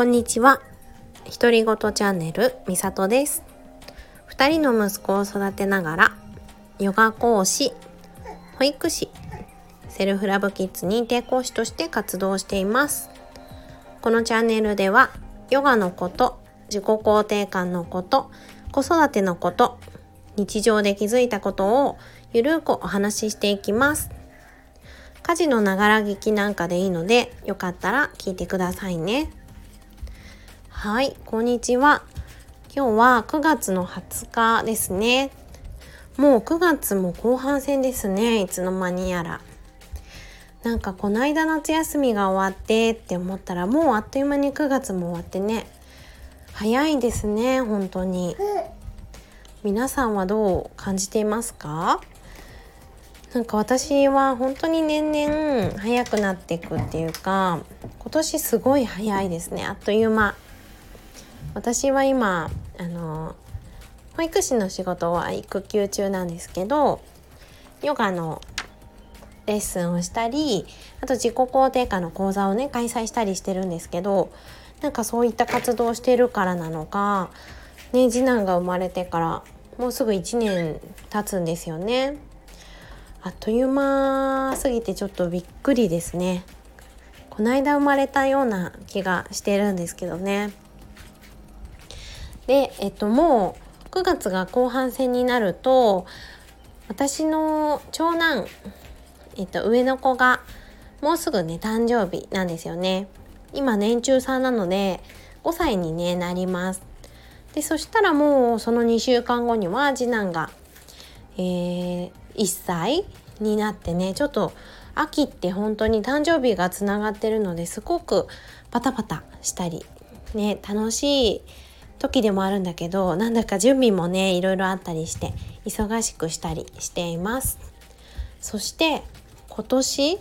こんにちは。独り言チャンネルみさとです。二人の息子を育てながら、ヨガ講師、保育士、セルフラブキッズ認定講師として活動しています。このチャンネルでは、ヨガのこと、自己肯定感のこと、子育てのこと、日常で気づいたことをゆるくお話ししていきます。家事のながら聞きなんかでいいので、よかったら聞いてくださいね。はい、こんにちは。今日は9月の20日ですね。もう9月も後半戦ですね。いつの間にやら。なんかこの間夏休みが終わってって思ったらもうあっという間に9月も終わってね。早いですね、本当に。皆さんはどう感じていますか？なんか私は本当に年々早くなっていくっていうか今年すごい早いですねあっという間私は今あの保育士の仕事は育休中なんですけどヨガのレッスンをしたりあと自己肯定感の講座をね開催したりしてるんですけどなんかそういった活動をしてるからなのか、ね、次男が生まれてからもうすぐ1年経つんですよね。あっという間すぎてちょっとびっくりですね。この間生まれたような気がしてるんですけどね。で、えっと、もう9月が後半戦になると私の長男、えっと、上の子がもうすぐね誕生日なんですよね。今年中さんなので5歳に、ね、なります。でそしたらもうその2週間後には次男が、えー、1歳になってねちょっと秋って本当に誕生日がつながってるのですごくパタパタしたりね楽しい時でもあるんだけどなんだか準備もねいろいろあったりして忙しくしたりしています。そして今年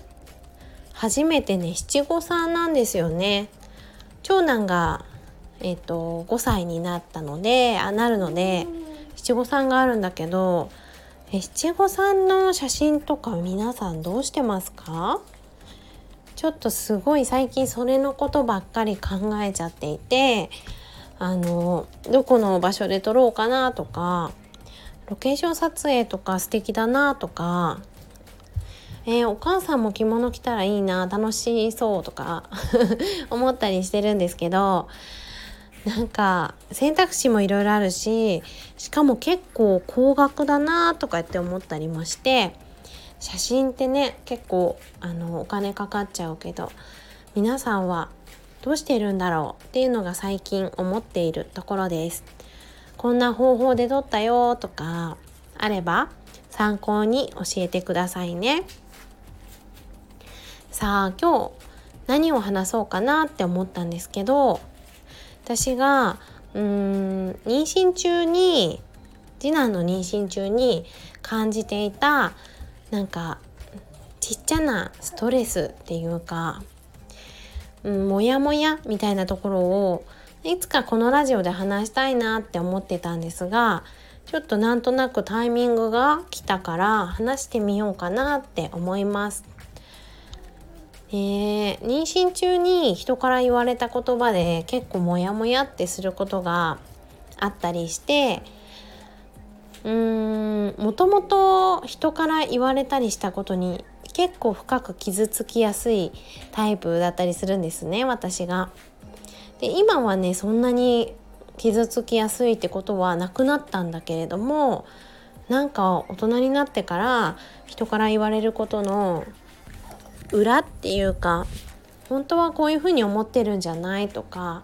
初めてね七五三なんですよね。長男がえっ、ー、と5歳になったのであなるので七五三があるんだけどえ七五三の写真とか皆さんどうしてますか？ちょっとすごい最近それのことばっかり考えちゃっていてあのどこの場所で撮ろうかなとかロケーション撮影とか素敵だなとか、えー、お母さんも着物着たらいいな楽しそうとか 思ったりしてるんですけどなんか選択肢もいろいろあるししかも結構高額だなとかって思ったりもして写真ってね結構あのお金かかっちゃうけど皆さんはどうしているんだろうっていうのが最近思っているところです。こんな方法で撮ったよとかあれば参考に教えてくださいね。さあ今日何を話そうかなって思ったんですけど私がうーん妊娠中に次男の妊娠中に感じていたなんかちっちゃなストレスっていうかうん、モヤモヤみたいなところをいつかこのラジオで話したいなって思ってたんですがちょっとなんとなくタイミングが来たから話してみようかなって思います。えー、妊娠中に人から言われた言葉で結構モヤモヤってすることがあったりしてうーんもともと人から言われたりしたことに結構深く傷つきやすいタイプだったりするんですね私が。で今はねそんなに傷つきやすいってことはなくなったんだけれどもなんか大人になってから人から言われることの裏っていうか本当はこういうふうに思ってるんじゃないとか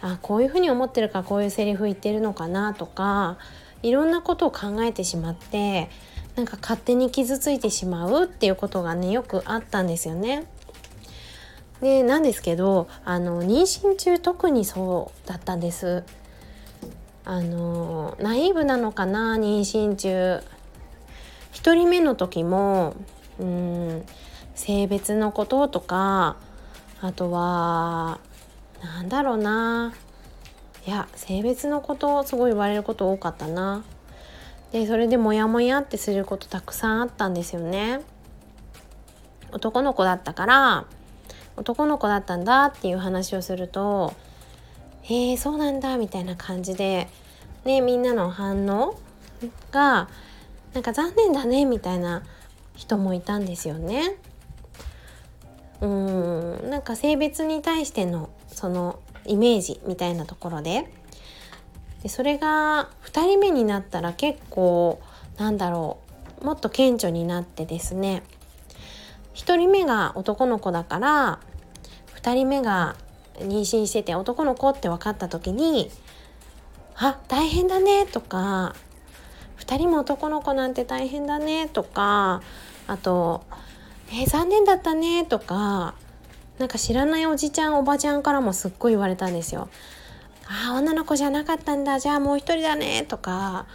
あこういうふうに思ってるからこういうセリフ言ってるのかなとかいろんなことを考えてしまってなんか勝手に傷ついてしまうっていうことがねよくあったんですよね。でなんですけどあの妊娠中特にそうだったんです。あのナイーブなのかな妊娠中1人目の時もうん性別のこととかあとはなんだろうないや性別のことすごい言われること多かったなでそれでモヤモヤってすることたくさんあったんですよね男の子だったから男の子だったんだっていう話をすると「へえそうなんだ」みたいな感じで、ね、みんなの反応がなんか残念だねみたいな人もいたんですよね。うんなんか性別に対してのそのイメージみたいなところででそれが2人目になったら結構なんだろうもっと顕著になってですね1人目が男の子だから2人目が妊娠してて男の子って分かった時に「あ大変だね」とか「2人も男の子なんて大変だね」とかあと「えー、残念だったね」とかなんか知らないおじちゃんおばちゃんからもすっごい言われたんですよ。あ女の子じゃなかったんだじゃあもう一人だねとか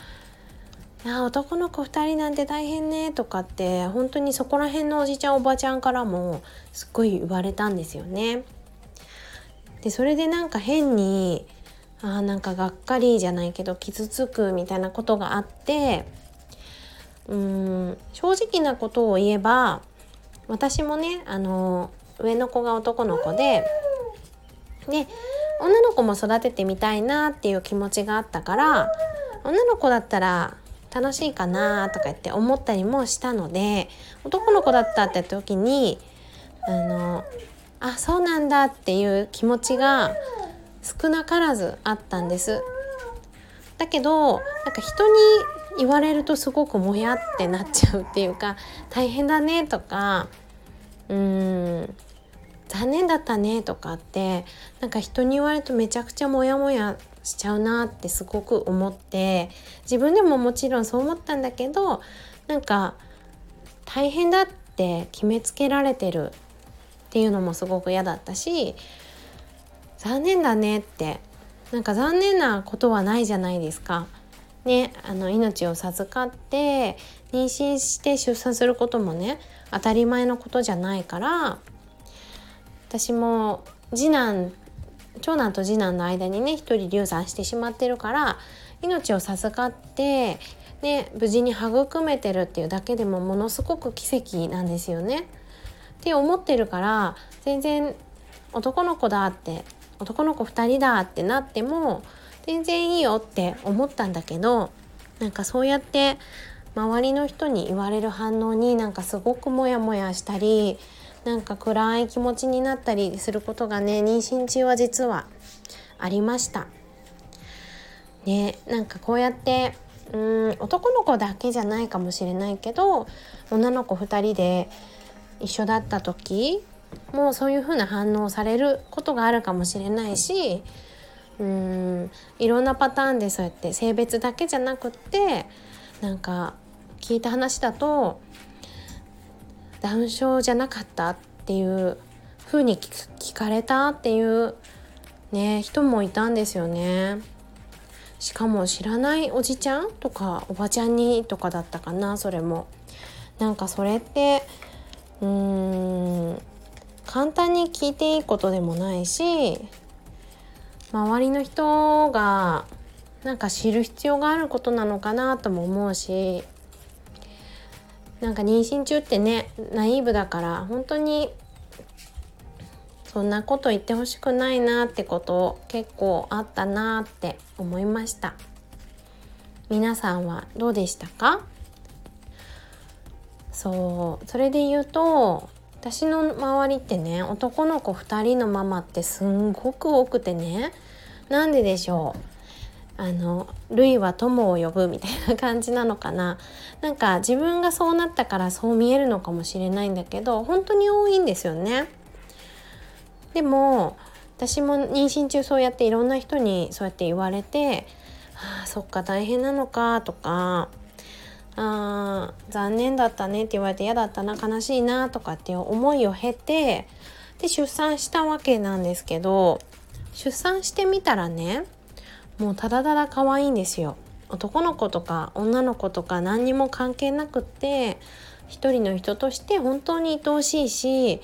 あ男の子2人なんて大変ねとかって本当にそこら辺のおじちゃんおばちゃんからもすっごい言われたんですよね。でそれでなんか変にあなんかがっかりじゃないけど傷つくみたいなことがあってうん正直なことを言えば私もねあの上の子が男の子でで女の子も育ててみたいなっていう気持ちがあったから女の子だったら楽しいかなとか言って思ったりもしたので男の子だったって時にあのあそうなんだっていう気持ちが少なからずあったんです。だけどなんか人に言われるとすごくもやってなっちゃうっていうか大変だねとか残念だったねとかってなんか人に言われるとめちゃくちゃモヤモヤしちゃうなってすごく思って自分でももちろんそう思ったんだけどなんか大変だって決めつけられてるっていうのもすごく嫌だったし残念だねってなんか残念なことはないじゃないですか。ね、あの命を授かって妊娠して出産することもね当たり前のことじゃないから私も次男長男と次男の間にね一人流産してしまってるから命を授かってね、無事に育めてるっていうだけでもものすごく奇跡なんですよね。って思ってるから全然男の子だって男の子2人だってなっても全然いいよって思ったんだけどなんかそうやって周りの人に言われる反応になんかすごくモヤモヤしたりなんか暗い気持ちになったりすることがね妊娠中は実はありました。ねなんかこうやってうん男の子だけじゃないかもしれないけど女の子2人で一緒だった時もうそういう風な反応をされることがあるかもしれないしうんいろんなパターンでそうやって性別だけじゃなくってなんか聞いた話だとダウン症じゃなかったっていう風に聞かれたっていうね人もいたんですよね。しかも知らないおじちゃんとかおばちゃんにとかだったかなそれも。なんかそれってうーん簡単に聞いていいことでもないし周りの人がなんか知る必要があることなのかなとも思うしなんか妊娠中ってねナイーブだから本当にそんなこと言ってほしくないなってこと結構あったなって思いました。皆さんはどうでしたか？そうそれで言うと私の周りってね男の子2人のママってすんごく多くてねなんででしょう？あの「類は友を呼ぶ」みたいな感じなのかな なんか自分がそうなったからそう見えるのかもしれないんだけど本当に多いんですよね。でも私も妊娠中そうやっていろんな人にそうやって言われて「ああそっか大変なのか」とか「あ残念だったね」って言われて嫌だったな悲しいなとかっていう思いを経てで出産したわけなんですけど出産してみたらねもうただただ可愛いんですよ。男の子とか女の子とか何にも関係なくって一人の人として本当に愛おしいし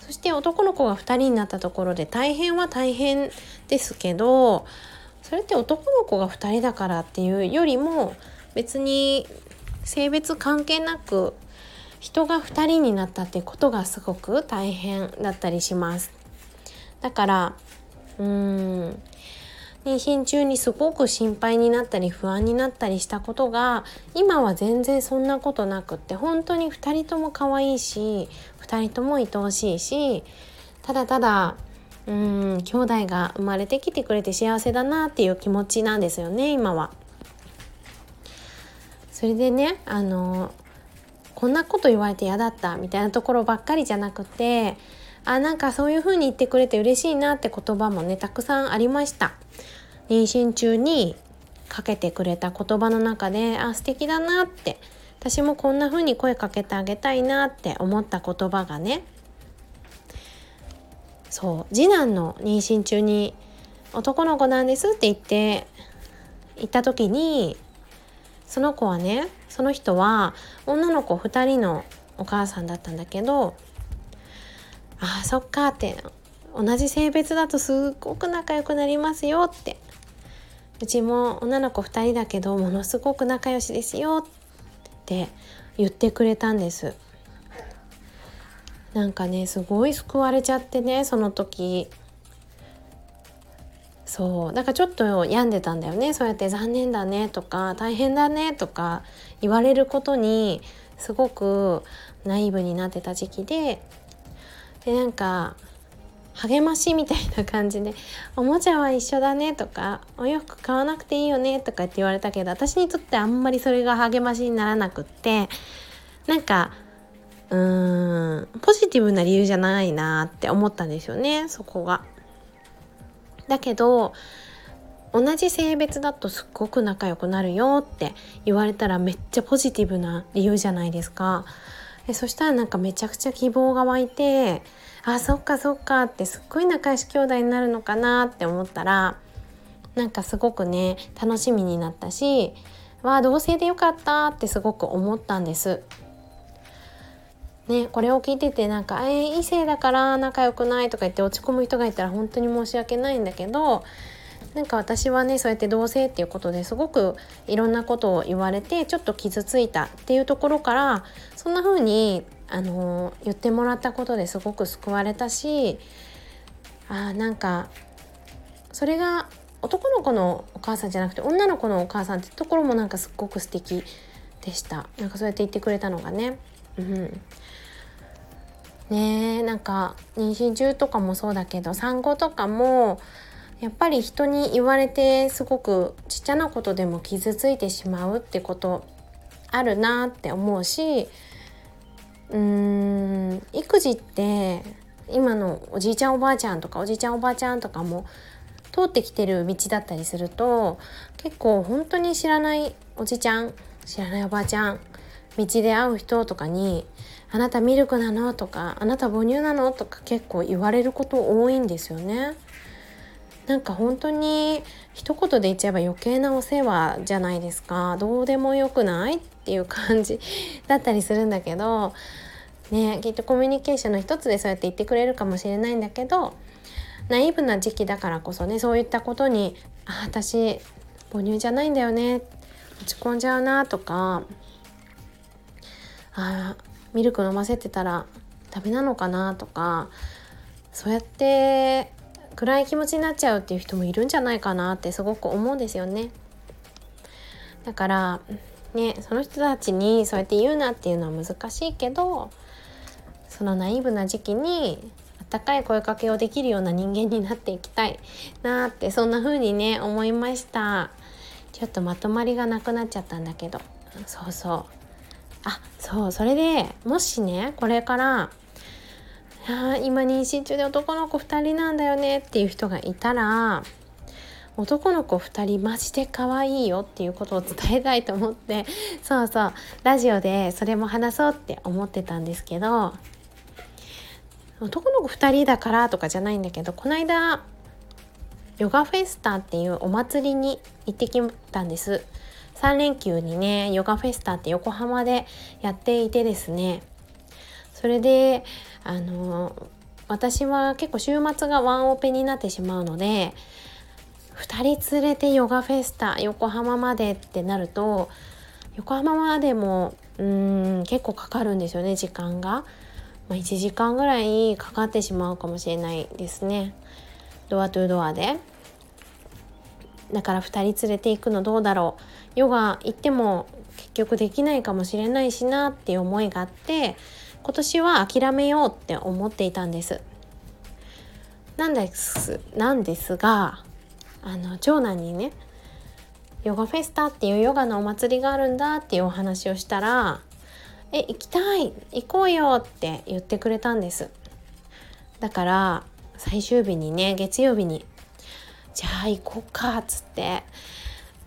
そして男の子が2人になったところで大変は大変ですけどそれって男の子が2人だからっていうよりも別に性別関係なく人が2人になったってことがすごく大変だったりします。だからうーん妊娠中にすごく心配になったり不安になったりしたことが今は全然そんなことなくって本当に2人とも可愛いし2人とも愛おしいしただただうん兄弟が生まれてきてくれて幸せだなっていう気持ちなんですよね今は。それでねあのこんなこと言われて嫌だったみたいなところばっかりじゃなくてあなんかそういう風に言ってくれて嬉しいなって言葉もねたくさんありました。妊娠中にかけてくれた言葉の中であ素敵だなって。私もこんな風に声かけてあげたいなって思った言葉がね。そう。次男の妊娠中に男の子なんですって言って言った時にその子はねその人は女の子2人のお母さんだったんだけどああそっかって同じ性別だとすっごく仲良くなりますよって。うちも女の子2人だけどものすごく仲良しですよって言ってくれたんです。なんかねすごい救われちゃってねその時。そう。だからちょっと病んでたんだよね。そうやって「残念だね」とか「大変だね」とか言われることにすごくナイーブになってた時期で。でなんか励ましみたいな感じで「おもちゃは一緒だね」とか「お洋服買わなくていいよね」とかって言われたけど私にとってあんまりそれが励ましにならなくってなんかうーんポジティブな理由じゃないなって思ったんですよねそこが。だけど同じ性別だとすっごく仲良くなるよって言われたらめっちゃポジティブな理由じゃないですか。でそしたらなんかめちゃくちゃ希望が湧いてあそっかそっかってすっごい仲良し兄弟になるのかなって思ったらなんかすごくね楽しみになったしわあ同性でよかったってすごく思ったんです。ね、これを聞いててなんか「えー、異性だから仲良くない」とか言って落ち込む人がいたら本当に申し訳ないんだけどなんか私はねそうやって同性っていうことですごくいろんなことを言われてちょっと傷ついたっていうところからそんな風にあの、言ってもらったことですごく救われたしあなんかそれが男の子のお母さんじゃなくて女の子のお母さんってところもなんかすっごく素敵でしたなんかそうやって言ってくれたのがね。うんねなんか妊娠中とかもそうだけど産後とかもやっぱり人に言われてすごくちっちゃなことでも傷ついてしまうってことあるなって思うしうーん育児って今のおじいちゃんおばあちゃんとかおじいちゃんおばあちゃんとかも通ってきてる道だったりすると結構本当に知らないおじちゃん知らないおばあちゃん道で会う人とかに「あなたミルクなの?」とか「あなた母乳なの?」とか結構言われること多いんですよね。なんか本当に一言で言っちゃえば余計なお世話じゃないですか。どうでもよくないっていう感じだったりするんだけどねきっとコミュニケーションの一つでそうやって言ってくれるかもしれないんだけどナイーブな時期だからこそねそういったことに「あ私母乳じゃないんだよね落ち込んじゃうな」とかあミルク飲ませてたらダメなのかなとかそうやって暗い気持ちになっちゃうっていう人もいるんじゃないかなってすごく思うんですよね。だからねその人たちにそうやって言うなっていうのは難しいけどそのナイーブな時期にあったかい声かけをできるような人間になっていきたいなってそんな風にね思いました。ちょっとまとまりがなくなっちゃったんだけど。そうそう。あそう。それでもしねこれからあ今妊娠中で男の子2人なんだよねっていう人がいたら男の子2人マジで可愛いよっていうことを伝えたいと思ってそうそうラジオでそれも話そうって思ってたんですけど男の子2人だからとかじゃないんだけどこの間ヨガフェスタっていうお祭りに行ってきたんです。3連休にねヨガフェスタって横浜でやっていてですねそれであの私は結構週末がワンオペになってしまうので2人連れてヨガフェスタ横浜までってなると横浜までもうん結構かかるんですよね時間が。まあ、1時間ぐらいかかってしまうかもしれないですね。ドアトゥードアで。だから2人連れて行くのどうだろう。ヨガ行っても結局できないかもしれないしなっていう思いがあって今年は諦めようって思っていたんです。なんですなんですがあの長男にねヨガフェスタっていうヨガのお祭りがあるんだっていうお話をしたら「え行きたい行こうよ」って言ってくれたんです。だから最終日にね月曜日に「じゃあ行こうか」っつって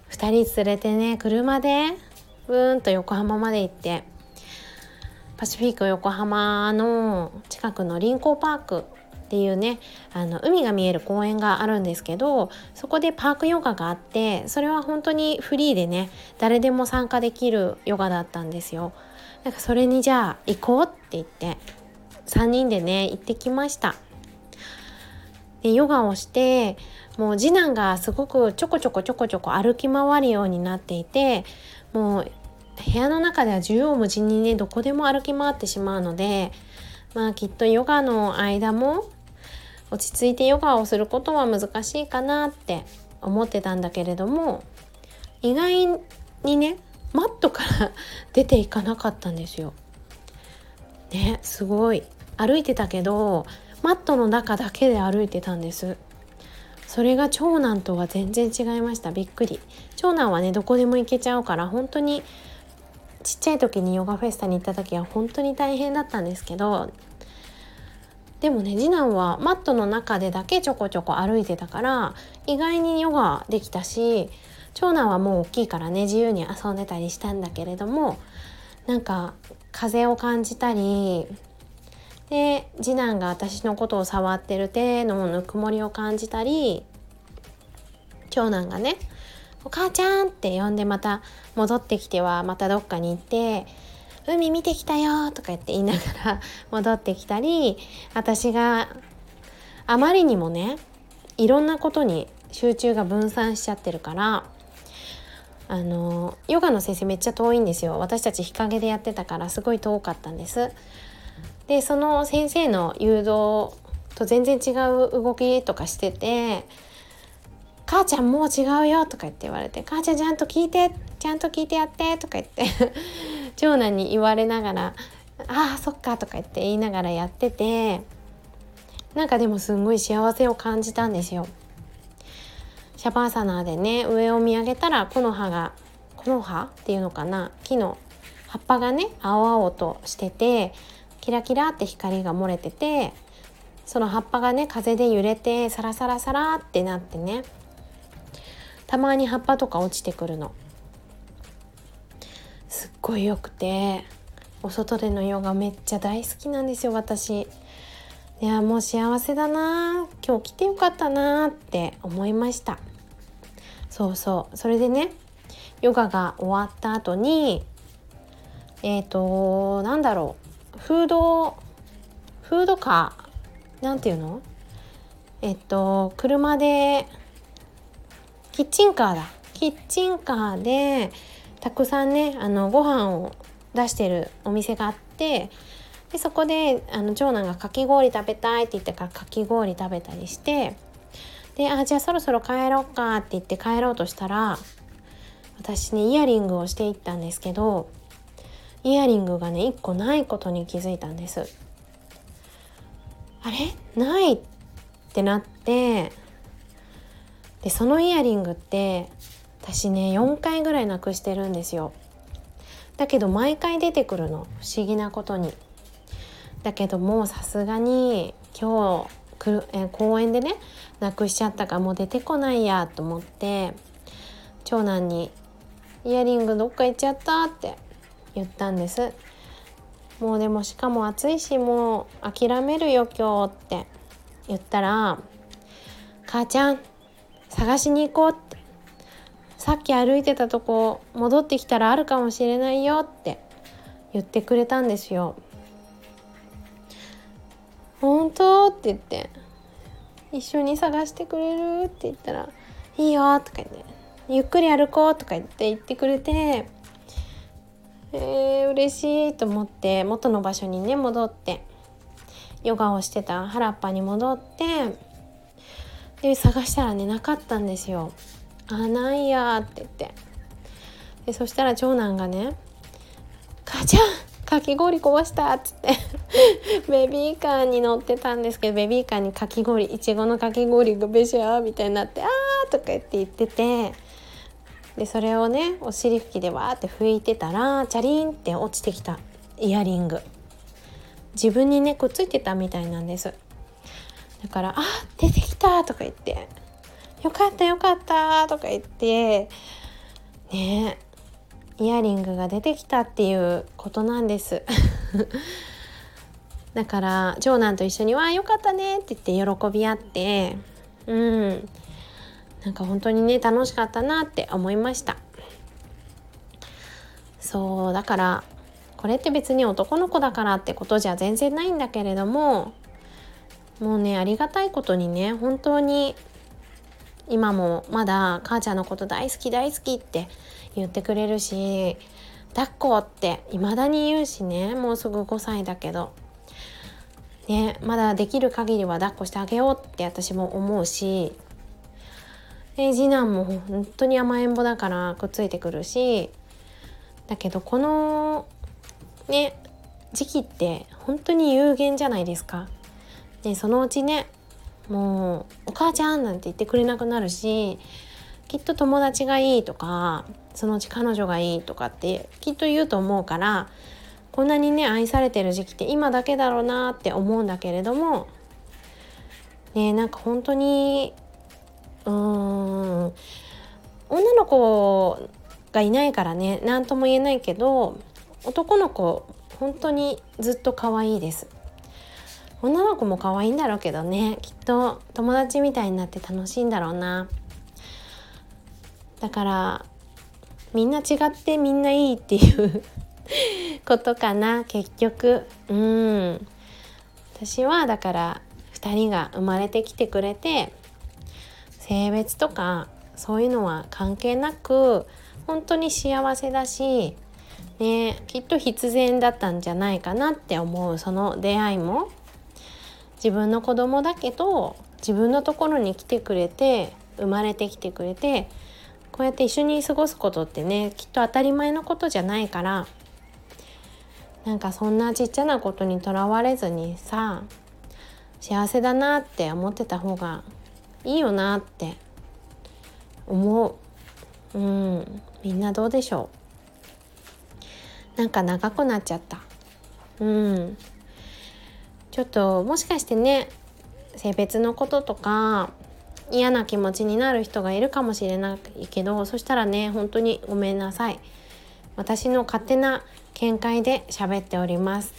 2人連れてね車でブーンと横浜まで行ってパシフィック横浜の近くの臨港パークっていうねあの海が見える公園があるんですけどそこでパークヨガがあってそれは本当にフリーでね誰でも参加できるヨガだったんですよ。なんかそれにじゃあ行こうって言って3人でね行ってきました。でヨガをしてもう次男がすごくちょこちょこちょこちょこ歩き回るようになっていてもう部屋の中では縦横無尽にねどこでも歩き回ってしまうのでまあきっとヨガの間も落ち着いてヨガをすることは難しいかなって思ってたんだけれども意外にねマットから出ていかなかったんですよ。ねすごい歩いてたけどマットの中だけで歩いてたんです。それが長男とは全然違いましたびっくり長男はねどこでも行けちゃうから本当にちっちゃい時にヨガフェスタに行った時は本当に大変だったんですけどでもね次男はマットの中でだけちょこちょこ歩いてたから意外にヨガできたし長男はもう大きいからね自由に遊んでたりしたんだけれどもなんか風を感じたりで次男が私のことを触ってる手のぬくもりを感じたり長男がね「お母ちゃん」って呼んでまた戻ってきてはまたどっかに行って海見てきたよとか言って言いながら 戻ってきたり私があまりにもねいろんなことに集中が分散しちゃってるからあのヨガの先生めっちゃ遠いんですよ。私たち日陰でやってたからすごい遠かったんです。でその先生の誘導と全然違う動きとかしてて「母ちゃんもう違うよ」とか言って言われて「母ちゃんちゃんと聞いてちゃんと聞いてやって」とか言って 長男に言われながら「ああそっか」とか言って言いながらやっててなんかでもすごい幸せを感じたんですよ。シャバーサナーでね上を見上げたら木の葉が木の葉っていうのかな木の葉っぱがね青々としててキラキラって光が漏れててその葉っぱがね風で揺れてサラサラサラってなってねたまに葉っぱとか落ちてくるの。すっごい良くてお外でのヨガめっちゃ大好きなんですよ私。いやもう幸せだな今日来てよかったなって思いました。そうそう。それでねヨガが終わった後にえっ、ー、となんだろう。フードフードカー？なんていうの？えっと車でキッチンカーだキッチンカーでたくさんねあのご飯を出してるお店があってでそこであの長男がかき氷食べたいって言ってからかき氷食べたりしてであじゃあそろそろ帰ろっかって言って帰ろうとしたら私ねイヤリングをしていったんですけどイヤリングがね1個ないことに気づいたんです。あれ？ないってなってでそのイヤリングって私ね4回ぐらいなくしてるんですよ。だけど毎回出てくるの。不思議なことに。だけどもうさすがに今日くる、え公園でねなくしちゃったからもう出てこないやと思って長男に「イヤリングどっか行っちゃった」って言ったんです。もうでもしかも暑いしもう諦めるよ今日って言ったら「母ちゃん探しに行こう」って。さっき歩いてたとこ戻ってきたらあるかもしれないよって言ってくれたんですよ。本当？って言って。一緒に探してくれる？って言ったらいいよとか言って。ゆっくり歩こうとか言って言ってくれてえー、嬉しいと思って元の場所にね戻って。ヨガをしてた原っぱに戻ってで探したらねなかったんですよ。あないやって言って。でそしたら長男がね「母ちゃんかき氷壊した」っつって。ベビーカーに乗ってたんですけどベビーカーにかき氷いちごのかき氷がべしゃーみたいになって「あー」とか言って言ってて。でそれをねお尻拭きでわーって拭いてたらチャリンって落ちてきた。イヤリング。自分にねくっついてたみたいなんです。だから「あ出てきた!」とか言って「よかったよかった!」とか言ってねイヤリングが出てきたっていうことなんです だから長男と一緒に「わよかったね」って言って喜び合ってうんなんか本当にね楽しかったなって思いましたそうだからこれって別に男の子だからってことじゃ全然ないんだけれどももうねありがたいことにね本当に今もまだ母ちゃんのこと大好き大好きって言ってくれるし抱っこって未だに言うしねもうすぐ5歳だけど。ねまだできる限りは抱っこしてあげようって私も思うし。で次男も本当に甘えん坊だからくっついてくるし。だけどこのね時期って本当に有限じゃないですか。でそのうちねもう「お母ちゃん」なんて言ってくれなくなるしきっと友達がいいとかそのうち彼女がいいとかってきっと言うと思うからこんなにね愛されてる時期って今だけだろうなって思うんだけれどもねなんか本当にうーん女の子がいないからね何とも言えないけど男の子本当にずっと可愛いです。女の子も可愛いんだろうけどね。きっと友達みたいになって楽しいんだろうな。だからみんな違ってみんないいっていうことかな。結局。うん。私はだから2人が生まれてきてくれて性別とかそういうのは関係なく本当に幸せだしねきっと必然だったんじゃないかなって思う。その出会いも。自分の子供だけど自分のところに来てくれて生まれてきてくれてこうやって一緒に過ごすことってねきっと当たり前のことじゃないからなんかそんなちっちゃなことにとらわれずにさ幸せだなって思ってた方がいいよなって思う。うん。みんなどうでしょう。なんか長くなっちゃった。うん。ちょっともしかしてね性別のこととか嫌な気持ちになる人がいるかもしれないけどそしたらね本当にごめんなさい。私の勝手な見解で喋っております。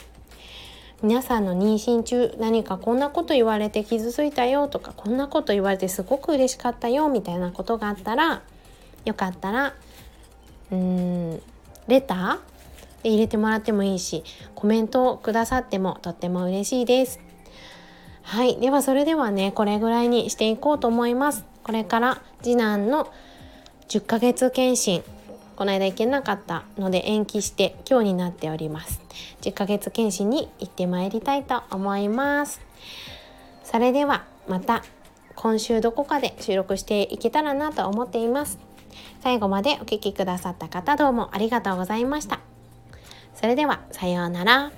皆さんの妊娠中何かこんなこと言われて傷ついたよとかこんなこと言われてすごく嬉しかったよみたいなことがあったらよかったらうーんレターで入れてもらってもいいしコメントをくださってもとっても嬉しいです。はい。ではそれではねこれぐらいにしていこうと思います。これから次男の10ヶ月検診この間行けなかったので延期して今日になっております。10ヶ月検診に行ってまいりたいと思います。それではまた今週どこかで収録していけたらなと思っています。最後までお聴きくださった方どうもありがとうございました。それではさようなら。